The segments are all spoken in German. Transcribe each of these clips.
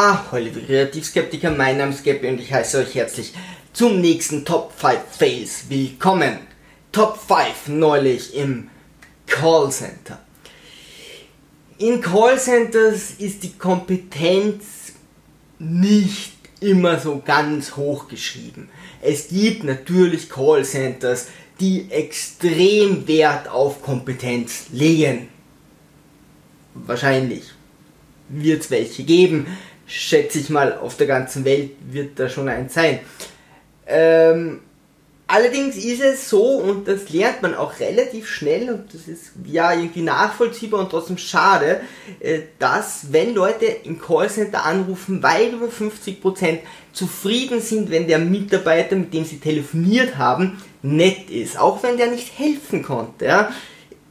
Ahoi, liebe Kreativskeptiker, mein Name ist Gabby und ich heiße euch herzlich zum nächsten Top 5 Fails willkommen. Top 5 neulich im Callcenter. In Callcenters ist die Kompetenz nicht immer so ganz hoch geschrieben. Es gibt natürlich Callcenters, die extrem Wert auf Kompetenz legen. Wahrscheinlich wird es welche geben schätze ich mal, auf der ganzen Welt wird da schon eins sein. Ähm, allerdings ist es so, und das lernt man auch relativ schnell, und das ist ja irgendwie nachvollziehbar und trotzdem schade, äh, dass wenn Leute im Callcenter anrufen, weil über 50% zufrieden sind, wenn der Mitarbeiter, mit dem sie telefoniert haben, nett ist, auch wenn der nicht helfen konnte. Ja.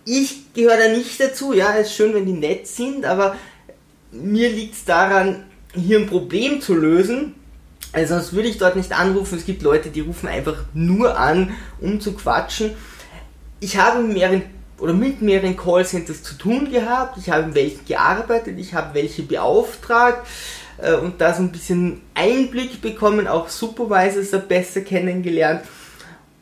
Ich gehöre da nicht dazu, ja, es ist schön, wenn die nett sind, aber mir liegt es daran, hier ein Problem zu lösen. Also sonst würde ich dort nicht anrufen. Es gibt Leute, die rufen einfach nur an, um zu quatschen. Ich habe mehreren oder mit mehreren Callcenters zu tun gehabt. Ich habe in welchen gearbeitet, ich habe welche beauftragt äh, und da so ein bisschen Einblick bekommen, auch Supervisors da besser kennengelernt.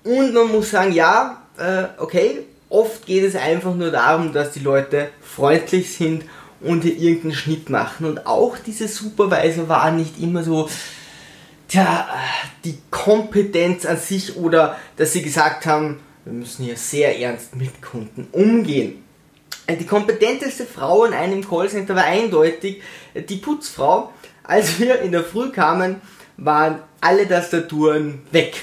Und man muss sagen, ja, äh, okay, oft geht es einfach nur darum, dass die Leute freundlich sind und hier irgendeinen Schnitt machen. Und auch diese Supervisor waren nicht immer so, tja, die Kompetenz an sich oder dass sie gesagt haben, wir müssen hier sehr ernst mit Kunden umgehen. Die kompetenteste Frau in einem Callcenter war eindeutig die Putzfrau. Als wir in der Früh kamen, waren alle Tastaturen weg.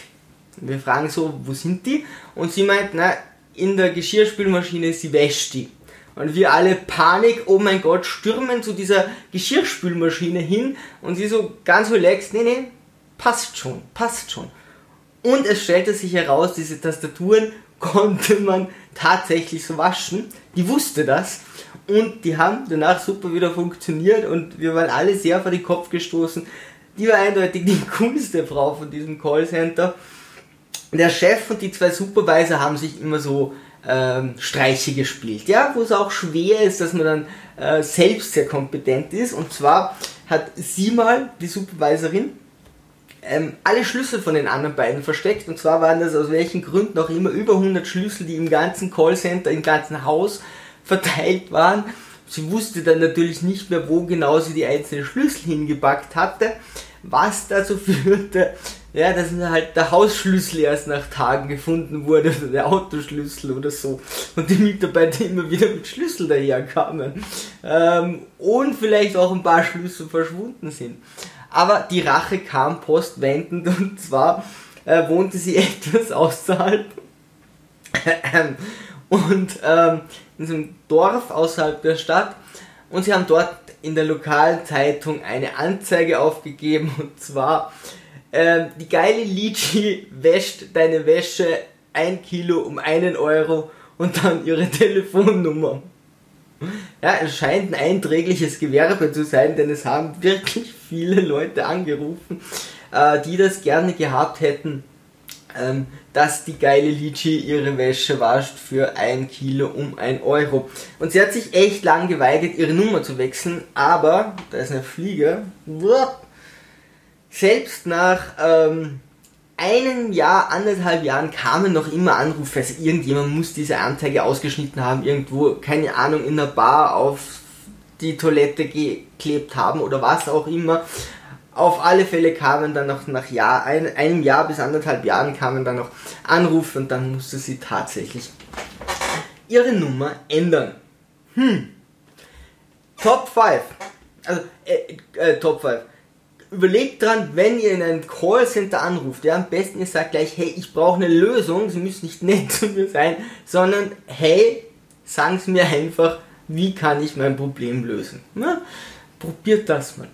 Wir fragen so, wo sind die? Und sie meint, na, in der Geschirrspülmaschine, sie wäscht die. Und wir alle Panik, oh mein Gott, stürmen zu dieser Geschirrspülmaschine hin und sie so ganz relaxed, nee, nee, passt schon, passt schon. Und es stellte sich heraus, diese Tastaturen konnte man tatsächlich so waschen. Die wusste das und die haben danach super wieder funktioniert und wir waren alle sehr vor den Kopf gestoßen. Die war eindeutig die coolste Frau von diesem Callcenter. Der Chef und die zwei Supervisor haben sich immer so ähm, Streiche gespielt, ja, wo es auch schwer ist, dass man dann äh, selbst sehr kompetent ist. Und zwar hat sie mal, die Supervisorin, ähm, alle Schlüssel von den anderen beiden versteckt. Und zwar waren das aus welchen Gründen auch immer über 100 Schlüssel, die im ganzen Callcenter, im ganzen Haus verteilt waren. Sie wusste dann natürlich nicht mehr, wo genau sie die einzelnen Schlüssel hingepackt hatte, was dazu führte, ja, dass halt der Hausschlüssel erst nach Tagen gefunden wurde oder der Autoschlüssel oder so. Und die Mitarbeiter immer wieder mit Schlüssel daherkamen. Ähm, und vielleicht auch ein paar Schlüssel verschwunden sind. Aber die Rache kam postwendend und zwar äh, wohnte sie etwas außerhalb. und ähm, in so einem Dorf außerhalb der Stadt. Und sie haben dort in der lokalen Zeitung eine Anzeige aufgegeben und zwar ähm, die geile Lichi wäscht deine Wäsche ein Kilo um einen Euro und dann ihre Telefonnummer. Ja, es scheint ein einträgliches Gewerbe zu sein, denn es haben wirklich viele Leute angerufen, äh, die das gerne gehabt hätten, ähm, dass die geile Lichi ihre Wäsche wascht für ein Kilo um ein Euro. Und sie hat sich echt lang geweigert, ihre Nummer zu wechseln, aber da ist eine Fliege selbst nach ähm, einem Jahr, anderthalb Jahren kamen noch immer Anrufe. Also irgendjemand muss diese Anzeige ausgeschnitten haben, irgendwo, keine Ahnung, in der Bar auf die Toilette geklebt haben oder was auch immer. Auf alle Fälle kamen dann noch nach Jahr, ein, einem Jahr bis anderthalb Jahren kamen dann noch Anrufe und dann musste sie tatsächlich ihre Nummer ändern. Hm. Top 5. Also, äh, äh, Top 5 überlegt dran, wenn ihr in ein Callcenter anruft, ja, am besten ihr sagt gleich, hey, ich brauche eine Lösung, sie müssen nicht nett zu mir sein, sondern hey, sagen Sie mir einfach, wie kann ich mein Problem lösen. Na, probiert das mal.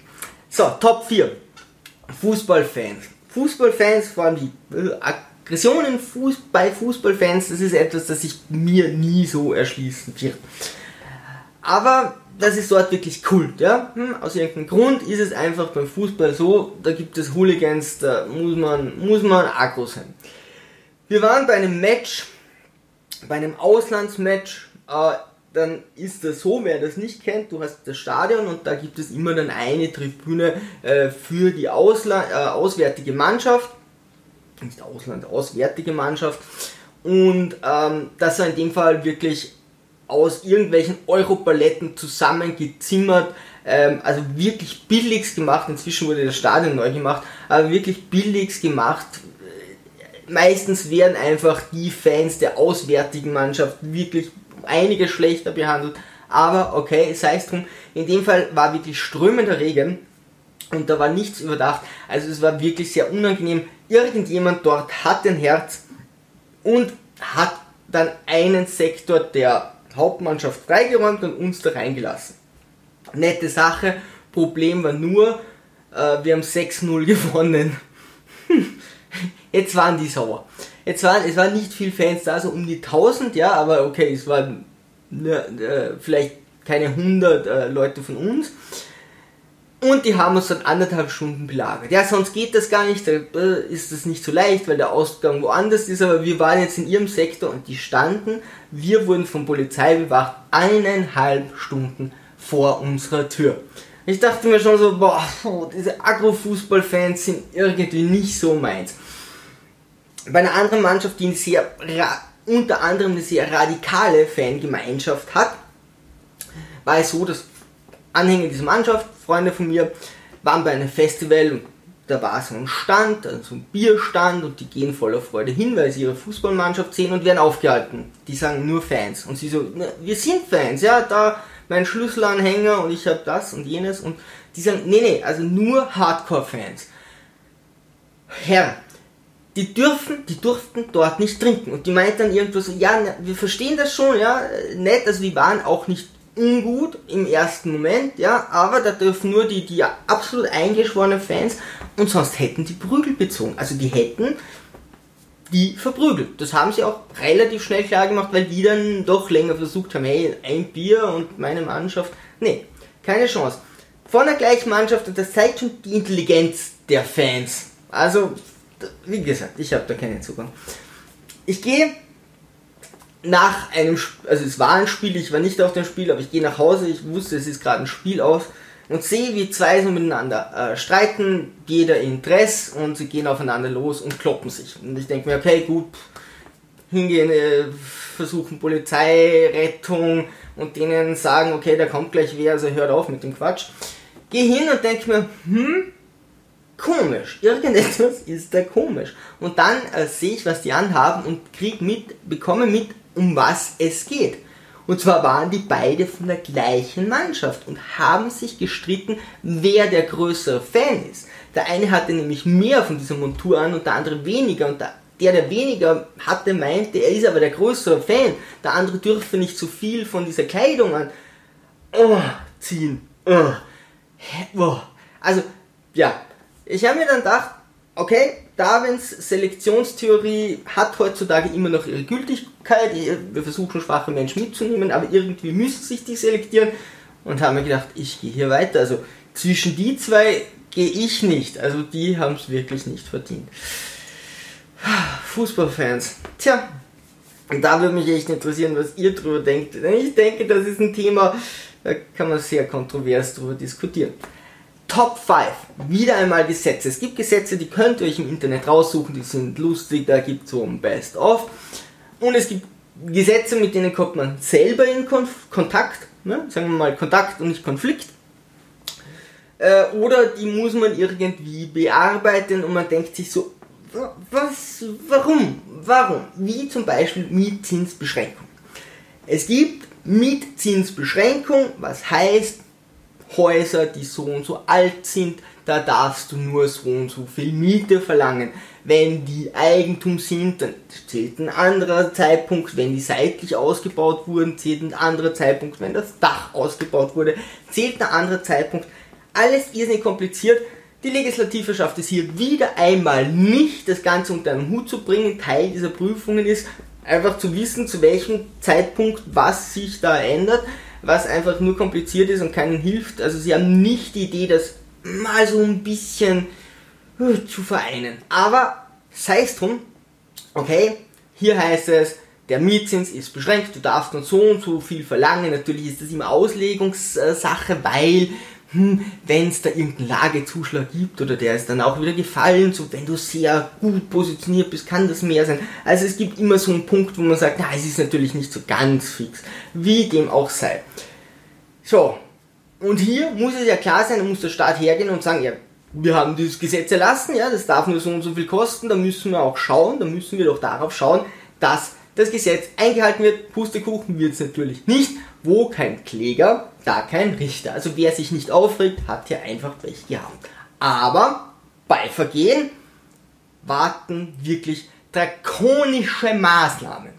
So, Top 4. Fußballfans. Fußballfans, vor allem die äh, Aggressionen bei Fußballfans, das ist etwas, das sich mir nie so erschließen wird. Aber das ist dort wirklich Kult, ja. Hm, aus irgendeinem Grund ist es einfach beim Fußball so, da gibt es Hooligans, da muss man, muss man aggro sein. Wir waren bei einem Match, bei einem Auslandsmatch äh, dann ist das so, wer das nicht kennt, du hast das Stadion und da gibt es immer dann eine Tribüne äh, für die Ausla äh, auswärtige Mannschaft, nicht Ausland, auswärtige Mannschaft und ähm, das war in dem Fall wirklich aus irgendwelchen Europaletten zusammengezimmert, ähm, also wirklich billigst gemacht, inzwischen wurde das Stadion neu gemacht, aber wirklich billigst gemacht, meistens werden einfach die Fans der auswärtigen Mannschaft wirklich einige schlechter behandelt. Aber okay, sei es drum. In dem Fall war wirklich strömender Regen und da war nichts überdacht. Also es war wirklich sehr unangenehm. Irgendjemand dort hat ein Herz und hat dann einen Sektor der Hauptmannschaft freigeräumt und uns da reingelassen. Nette Sache. Problem war nur, äh, wir haben 6-0 gewonnen. Jetzt waren die sauer. Jetzt waren, es waren nicht viele Fans da, so um die 1000, ja, aber okay, es waren ne, äh, vielleicht keine 100 äh, Leute von uns. Und die haben uns dann anderthalb Stunden belagert. Ja, sonst geht das gar nicht, da äh, ist das nicht so leicht, weil der Ausgang woanders ist, aber wir waren jetzt in ihrem Sektor und die standen, wir wurden von Polizei bewacht, eineinhalb Stunden vor unserer Tür. Ich dachte mir schon so, boah, diese Agro-Fußball-Fans sind irgendwie nicht so meins. Bei einer anderen Mannschaft, die eine sehr, unter anderem eine sehr radikale Fangemeinschaft hat, war es so, dass Anhänger dieser Mannschaft, Freunde von mir, waren bei einem Festival und da war so ein Stand, also ein Bierstand und die gehen voller Freude hin, weil sie ihre Fußballmannschaft sehen und werden aufgehalten. Die sagen nur Fans. Und sie so, wir sind Fans, ja, da mein Schlüsselanhänger und ich habe das und jenes und die sagen, nee, nee, also nur Hardcore-Fans. Herr, die dürfen, die durften dort nicht trinken. Und die meint dann irgendwo so, ja, wir verstehen das schon, ja, nett, also die waren auch nicht ungut im ersten Moment, ja, aber da dürfen nur die, die absolut eingeschworenen Fans und sonst hätten die Prügel bezogen. Also die hätten die verprügelt. Das haben sie auch relativ schnell klar gemacht, weil die dann doch länger versucht haben, hey, ein Bier und meine Mannschaft. Nee, keine Chance. Von der gleichen Mannschaft und das zeigt schon die Intelligenz der Fans. Also, wie gesagt, ich habe da keinen Zugang. Ich gehe nach einem, also es war ein Spiel, ich war nicht auf dem Spiel, aber ich gehe nach Hause, ich wusste, es ist gerade ein Spiel aus und sehe, wie zwei so miteinander äh, streiten, jeder in Dress und sie gehen aufeinander los und kloppen sich. Und ich denke mir, okay, gut, hingehen, äh, versuchen Polizei, Rettung und denen sagen, okay, da kommt gleich wer, also hört auf mit dem Quatsch. Geh hin und denke mir, hm, komisch, irgendetwas ist da komisch. Und dann äh, sehe ich, was die anhaben und krieg mit, bekomme mit, um was es geht. Und zwar waren die beide von der gleichen Mannschaft und haben sich gestritten, wer der größere Fan ist. Der eine hatte nämlich mehr von dieser Montur an und der andere weniger. Und der, der weniger hatte, meinte, er ist aber der größere Fan. Der andere dürfte nicht so viel von dieser Kleidung an oh, ziehen. Oh. Also, ja. Ich habe mir dann gedacht, okay, Darwins Selektionstheorie hat heutzutage immer noch ihre Gültigkeit. Wir versuchen schwache Menschen mitzunehmen, aber irgendwie müssen sich die selektieren. Und haben mir gedacht, ich gehe hier weiter. Also zwischen die zwei gehe ich nicht. Also die haben es wirklich nicht verdient. Fußballfans. Tja, da würde mich echt interessieren, was ihr drüber denkt. Denn ich denke, das ist ein Thema, da kann man sehr kontrovers drüber diskutieren. Top 5. Wieder einmal Gesetze. Es gibt Gesetze, die könnt ihr euch im Internet raussuchen, die sind lustig, da gibt es so ein Best-of. Und es gibt Gesetze, mit denen kommt man selber in Konf Kontakt, ne? sagen wir mal Kontakt und nicht Konflikt. Äh, oder die muss man irgendwie bearbeiten und man denkt sich so, was, warum, warum? Wie zum Beispiel Mietzinsbeschränkung. Es gibt Mietzinsbeschränkung, was heißt, Häuser, die so und so alt sind, da darfst du nur so und so viel Miete verlangen. Wenn die Eigentum sind, dann zählt ein anderer Zeitpunkt. Wenn die seitlich ausgebaut wurden, zählt ein anderer Zeitpunkt. Wenn das Dach ausgebaut wurde, zählt ein anderer Zeitpunkt. Alles irrsinnig kompliziert. Die Legislative schafft es hier wieder einmal nicht, das Ganze unter einen Hut zu bringen. Teil dieser Prüfungen ist, einfach zu wissen, zu welchem Zeitpunkt was sich da ändert was einfach nur kompliziert ist und keinen hilft. Also sie haben nicht die Idee, das mal so ein bisschen äh, zu vereinen. Aber sei es drum, okay, hier heißt es, der Mietzins ist beschränkt, du darfst nur so und so viel verlangen. Natürlich ist das immer Auslegungssache, weil hm, wenn es da irgendeinen Lagezuschlag gibt oder der ist dann auch wieder gefallen, so wenn du sehr gut positioniert bist, kann das mehr sein. Also es gibt immer so einen Punkt, wo man sagt, na, es ist natürlich nicht so ganz fix, wie dem auch sei. So, und hier muss es ja klar sein, da muss der Staat hergehen und sagen, ja, wir haben dieses Gesetz erlassen, ja, das darf nur so und so viel kosten, da müssen wir auch schauen, da müssen wir doch darauf schauen, dass das Gesetz eingehalten wird. Pustekuchen wird es natürlich nicht. Wo kein Kläger, da kein Richter. Also wer sich nicht aufregt, hat hier einfach Pech gehabt. Aber bei Vergehen warten wirklich drakonische Maßnahmen.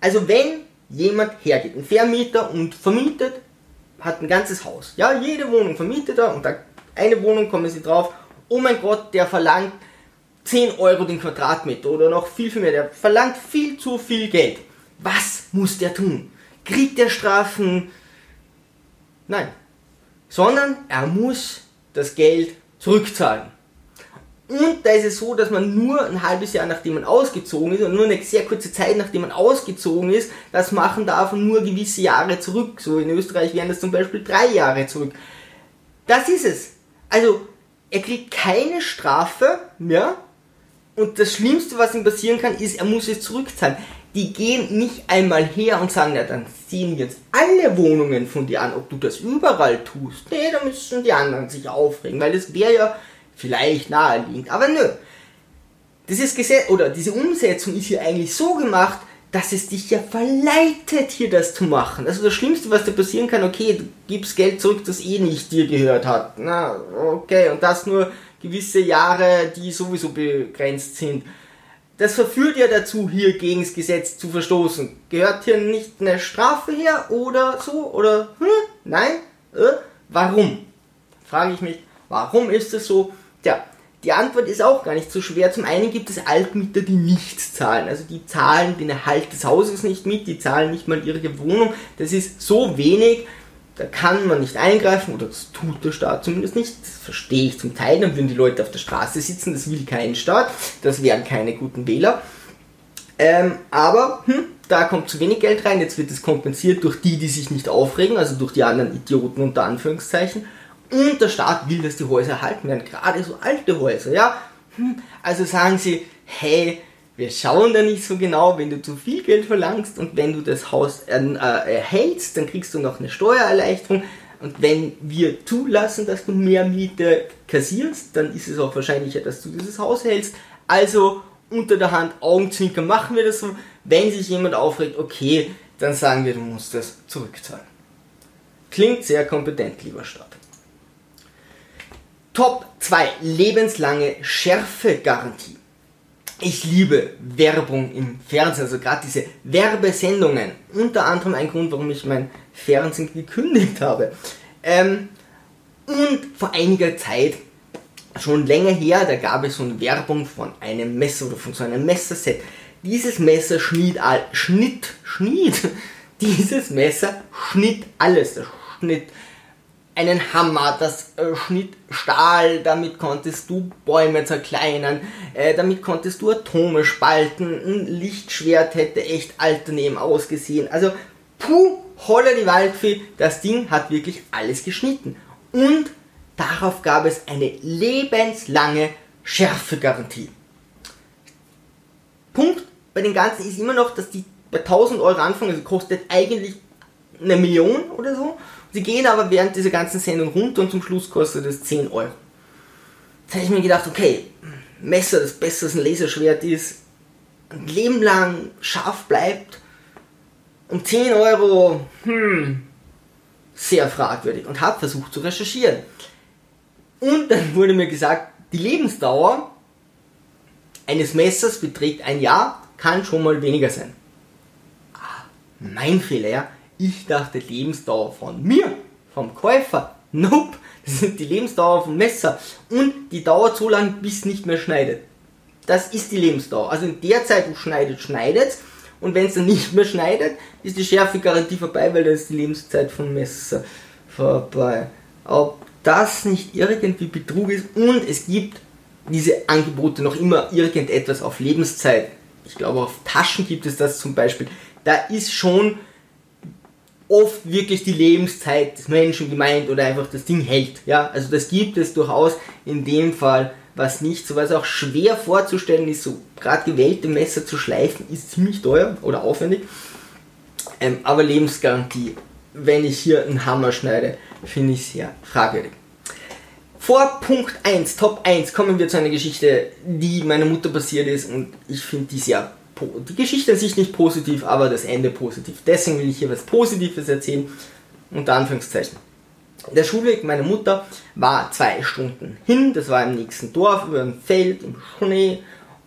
Also wenn jemand hergeht, ein Vermieter und vermietet, hat ein ganzes Haus. Ja, jede Wohnung vermietet er und da eine Wohnung kommen sie drauf. Oh mein Gott, der verlangt 10 Euro den Quadratmeter oder noch viel, viel mehr. Der verlangt viel zu viel Geld. Was muss der tun? Kriegt der Strafen? Nein. Sondern er muss das Geld zurückzahlen. Und da ist es so, dass man nur ein halbes Jahr nachdem man ausgezogen ist und nur eine sehr kurze Zeit nachdem man ausgezogen ist, das machen darf und nur gewisse Jahre zurück. So in Österreich wären das zum Beispiel drei Jahre zurück. Das ist es. Also er kriegt keine Strafe mehr, und das Schlimmste, was ihm passieren kann, ist, er muss es zurückzahlen. Die gehen nicht einmal her und sagen, ja, dann ziehen jetzt alle Wohnungen von dir an, ob du das überall tust. Nee, da müssen die anderen sich aufregen, weil das wäre ja vielleicht naheliegend. Aber nö. Das ist Gesetz, oder diese Umsetzung ist hier eigentlich so gemacht, dass es dich ja verleitet, hier das zu machen. Also das Schlimmste, was dir passieren kann, okay, du gibst Geld zurück, das eh nicht dir gehört hat. Na, okay, und das nur gewisse Jahre, die sowieso begrenzt sind. Das verführt ja dazu, hier gegen das Gesetz zu verstoßen. Gehört hier nicht eine Strafe her oder so? Oder hm? nein? Äh? Warum? Frage ich mich, warum ist es so? Tja, die Antwort ist auch gar nicht so schwer. Zum einen gibt es Altmieter, die nichts zahlen. Also die zahlen den Erhalt des Hauses nicht mit, die zahlen nicht mal ihre Wohnung. Das ist so wenig, da kann man nicht eingreifen oder das tut der Staat zumindest nicht. Das verstehe ich zum Teil. Dann würden die Leute auf der Straße sitzen. Das will kein Staat. Das wären keine guten Wähler. Ähm, aber hm, da kommt zu wenig Geld rein. Jetzt wird es kompensiert durch die, die sich nicht aufregen, also durch die anderen Idioten unter Anführungszeichen. Und der Staat will, dass die Häuser erhalten werden. Gerade so alte Häuser, ja. Hm, also sagen sie, hey, wir schauen da nicht so genau, wenn du zu viel Geld verlangst und wenn du das Haus äh, erhältst, dann kriegst du noch eine Steuererleichterung. Und wenn wir zulassen, dass du mehr Miete kassierst, dann ist es auch wahrscheinlicher, dass du dieses Haus hältst. Also unter der Hand, Augenzwinker machen wir das so. Wenn sich jemand aufregt, okay, dann sagen wir, du musst das zurückzahlen. Klingt sehr kompetent, lieber Staat. Top 2. Lebenslange Schärfegarantie ich liebe Werbung im Fernsehen, also gerade diese Werbesendungen. Unter anderem ein Grund, warum ich mein Fernsehen gekündigt habe. Ähm, und vor einiger Zeit, schon länger her, da gab es so eine Werbung von einem Messer oder von so einem Messerset. Dieses Messer schnitt, all, schnitt, schnitt, dieses Messer schnitt alles. Das schnitt einen Hammer, das äh, schnitt Stahl, damit konntest du Bäume zerkleinern, äh, damit konntest du Atome spalten, ein Lichtschwert hätte echt alterneben ausgesehen. Also, puh, holla die Waldfee, das Ding hat wirklich alles geschnitten. Und darauf gab es eine lebenslange Schärfegarantie. Punkt bei den Ganzen ist immer noch, dass die bei 1000 Euro anfangen, also kostet eigentlich eine Million oder so. Sie gehen aber während dieser ganzen Sendung runter und zum Schluss kostet es 10 Euro. Jetzt habe ich mir gedacht, okay, Messer, das besser als ein Laserschwert ist, ein Leben lang scharf bleibt, um 10 Euro, hm, sehr fragwürdig und habe versucht zu recherchieren. Und dann wurde mir gesagt, die Lebensdauer eines Messers beträgt ein Jahr, kann schon mal weniger sein. Ah, mein Fehler, ja. Ich dachte Lebensdauer von mir, vom Käufer. Nope, das ist die Lebensdauer vom Messer. Und die dauert so lange, bis nicht mehr schneidet. Das ist die Lebensdauer. Also in der Zeit, wo schneidet, schneidet Und wenn es dann nicht mehr schneidet, ist die Schärfegarantie vorbei, weil dann ist die Lebenszeit vom Messer vorbei. Ob das nicht irgendwie Betrug ist und es gibt diese Angebote noch immer irgendetwas auf Lebenszeit ich glaube auf Taschen gibt es das zum Beispiel, da ist schon oft wirklich die Lebenszeit des Menschen gemeint oder einfach das Ding hält. Ja, also das gibt es durchaus in dem Fall was nicht, so was auch schwer vorzustellen ist, so gerade gewählte Messer zu schleifen, ist ziemlich teuer oder aufwendig. Ähm, aber Lebensgarantie, wenn ich hier einen Hammer schneide, finde ich sehr fragwürdig. Vor Punkt 1, Top 1, kommen wir zu einer Geschichte, die meiner Mutter passiert ist und ich finde die sehr die Geschichte an sich nicht positiv, aber das Ende positiv. Deswegen will ich hier was Positives erzählen, unter Anführungszeichen. Der Schulweg meiner Mutter war zwei Stunden hin, das war im nächsten Dorf, über ein Feld, im Schnee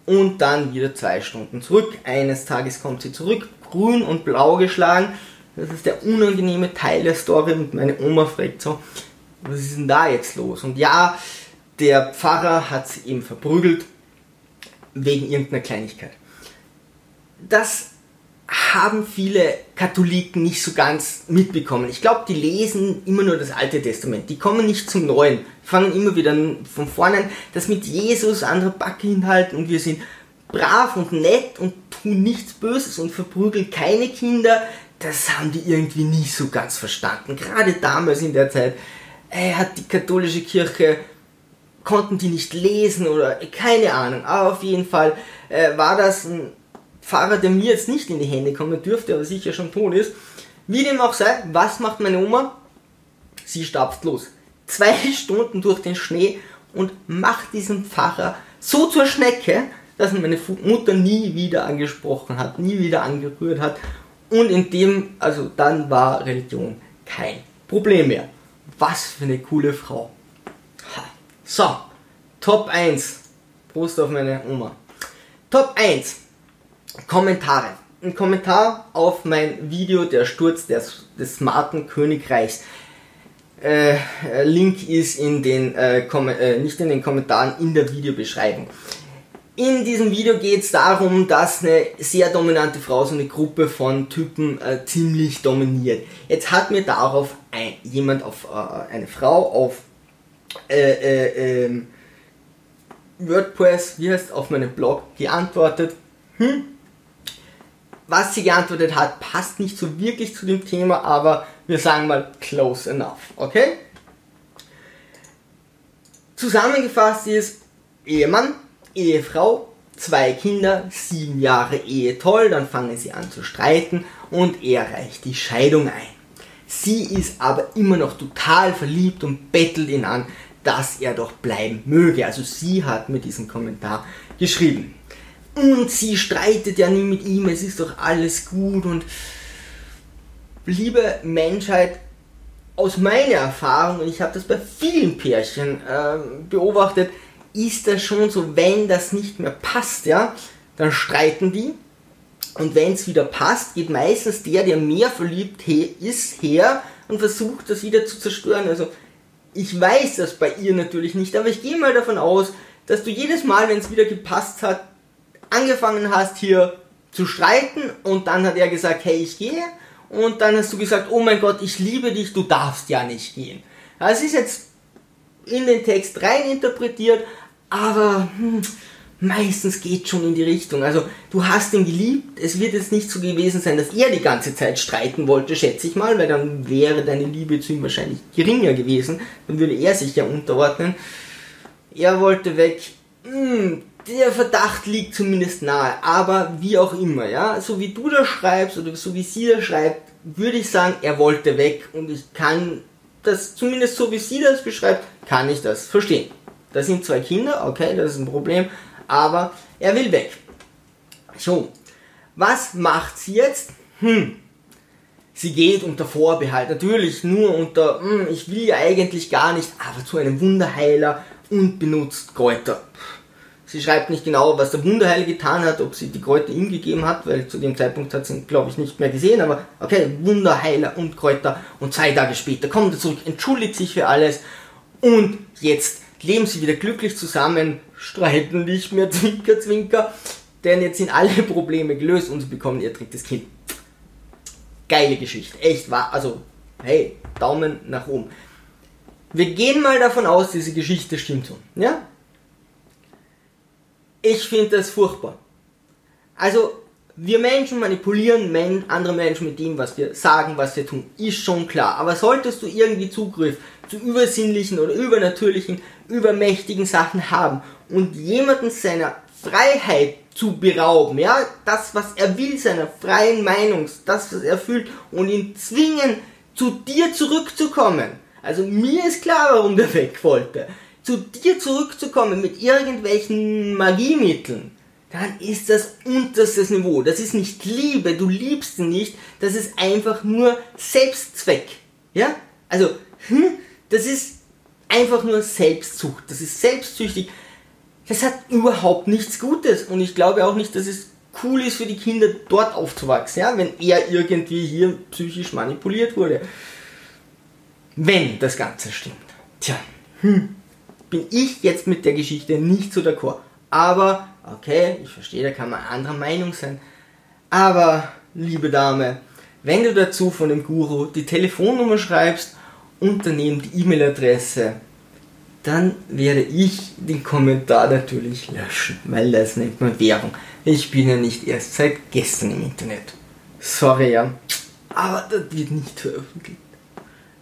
und dann wieder zwei Stunden zurück. Eines Tages kommt sie zurück, grün und blau geschlagen. Das ist der unangenehme Teil der Story und meine Oma fragt so, was ist denn da jetzt los? Und ja, der Pfarrer hat sie eben verprügelt wegen irgendeiner Kleinigkeit. Das haben viele Katholiken nicht so ganz mitbekommen. Ich glaube, die lesen immer nur das Alte Testament. Die kommen nicht zum Neuen. Fangen immer wieder von vorne an, das mit Jesus andere Backe hinhalten und wir sind brav und nett und tun nichts Böses und verprügeln keine Kinder. Das haben die irgendwie nicht so ganz verstanden. Gerade damals in der Zeit äh, hat die katholische Kirche konnten die nicht lesen oder keine Ahnung. Aber auf jeden Fall äh, war das ein Fahrer, der mir jetzt nicht in die Hände kommen dürfte, aber sicher schon tot ist. Wie dem auch sei, was macht meine Oma? Sie stapft los. Zwei Stunden durch den Schnee und macht diesen Pfarrer so zur Schnecke, dass meine Mutter nie wieder angesprochen hat, nie wieder angerührt hat. Und in dem, also dann war Religion kein Problem mehr. Was für eine coole Frau. So, Top 1. Prost auf meine Oma. Top 1. Kommentare. Ein Kommentar auf mein Video Der Sturz des, des smarten Königreichs. Äh, Link ist in den, äh, äh, nicht in den Kommentaren, in der Videobeschreibung. In diesem Video geht es darum, dass eine sehr dominante Frau so eine Gruppe von Typen äh, ziemlich dominiert. Jetzt hat mir darauf ein, jemand auf äh, eine Frau auf äh, ähm, WordPress, wie heißt auf meinem Blog geantwortet. Hm, was sie geantwortet hat, passt nicht so wirklich zu dem Thema, aber wir sagen mal close enough, okay? Zusammengefasst ist Ehemann, Ehefrau, zwei Kinder, sieben Jahre Ehe toll, dann fangen sie an zu streiten und er reicht die Scheidung ein. Sie ist aber immer noch total verliebt und bettelt ihn an, dass er doch bleiben möge. Also sie hat mir diesen Kommentar geschrieben. Und sie streitet ja nie mit ihm, es ist doch alles gut und liebe Menschheit, aus meiner Erfahrung, und ich habe das bei vielen Pärchen äh, beobachtet, ist das schon so, wenn das nicht mehr passt, ja, dann streiten die. Und wenn es wieder passt, geht meistens der, der mehr verliebt ist, her und versucht das wieder zu zerstören. Also ich weiß das bei ihr natürlich nicht, aber ich gehe mal davon aus, dass du jedes Mal, wenn es wieder gepasst hat, angefangen hast hier zu streiten und dann hat er gesagt, hey, ich gehe und dann hast du gesagt, oh mein Gott, ich liebe dich, du darfst ja nicht gehen. Das ist jetzt in den Text rein interpretiert, aber hm, meistens geht schon in die Richtung. Also du hast ihn geliebt, es wird jetzt nicht so gewesen sein, dass er die ganze Zeit streiten wollte, schätze ich mal, weil dann wäre deine Liebe zu ihm wahrscheinlich geringer gewesen, dann würde er sich ja unterordnen. Er wollte weg, hm, der Verdacht liegt zumindest nahe, aber wie auch immer, ja, so wie du das schreibst oder so wie sie das schreibt, würde ich sagen, er wollte weg und ich kann das, zumindest so wie sie das beschreibt, kann ich das verstehen. Da sind zwei Kinder, okay, das ist ein Problem, aber er will weg. So, was macht sie jetzt? Hm, sie geht unter Vorbehalt, natürlich nur unter, hm, ich will ja eigentlich gar nicht, aber zu einem Wunderheiler und benutzt Kräuter. Sie schreibt nicht genau, was der Wunderheil getan hat, ob sie die Kräuter ihm gegeben hat, weil zu dem Zeitpunkt hat sie ihn, glaube ich, nicht mehr gesehen, aber okay, Wunderheiler und Kräuter und zwei Tage später kommt er zurück, entschuldigt sich für alles und jetzt leben sie wieder glücklich zusammen, streiten nicht mehr, Zwinker, Zwinker, denn jetzt sind alle Probleme gelöst und sie bekommen ihr drittes Kind. Geile Geschichte, echt wahr, also hey, Daumen nach oben. Wir gehen mal davon aus, diese Geschichte stimmt so, ja? Ich finde das furchtbar. Also, wir Menschen manipulieren Men andere Menschen mit dem, was wir sagen, was wir tun, ist schon klar. Aber solltest du irgendwie Zugriff zu übersinnlichen oder übernatürlichen, übermächtigen Sachen haben und jemanden seiner Freiheit zu berauben, ja, das, was er will, seiner freien Meinung, das, was er fühlt, und ihn zwingen, zu dir zurückzukommen. Also mir ist klar, warum der weg wollte. Zu dir zurückzukommen mit irgendwelchen Magiemitteln, dann ist das unterstes Niveau. Das ist nicht Liebe, du liebst ihn nicht, das ist einfach nur Selbstzweck. Ja? Also, hm, das ist einfach nur Selbstsucht, das ist selbstsüchtig. Das hat überhaupt nichts Gutes und ich glaube auch nicht, dass es cool ist für die Kinder dort aufzuwachsen, ja, wenn er irgendwie hier psychisch manipuliert wurde. Wenn das Ganze stimmt. Tja, hm, bin ich jetzt mit der Geschichte nicht so d'accord. Aber, okay, ich verstehe, da kann man anderer Meinung sein. Aber, liebe Dame, wenn du dazu von dem Guru die Telefonnummer schreibst und daneben die E-Mail-Adresse, dann werde ich den Kommentar natürlich löschen, weil das nennt man Werbung. Ich bin ja nicht erst seit gestern im Internet. Sorry, ja. Aber das wird nicht veröffentlicht.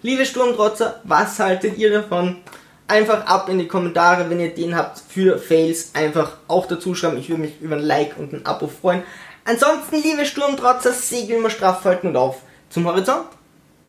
Liebe Sturmtrotzer, was haltet ihr davon? Einfach ab in die Kommentare, wenn ihr den habt für Fails. Einfach auch dazu schreiben. Ich würde mich über ein Like und ein Abo freuen. Ansonsten, liebe Sturmtrotzer, segeln wir straff halten und auf zum Horizont.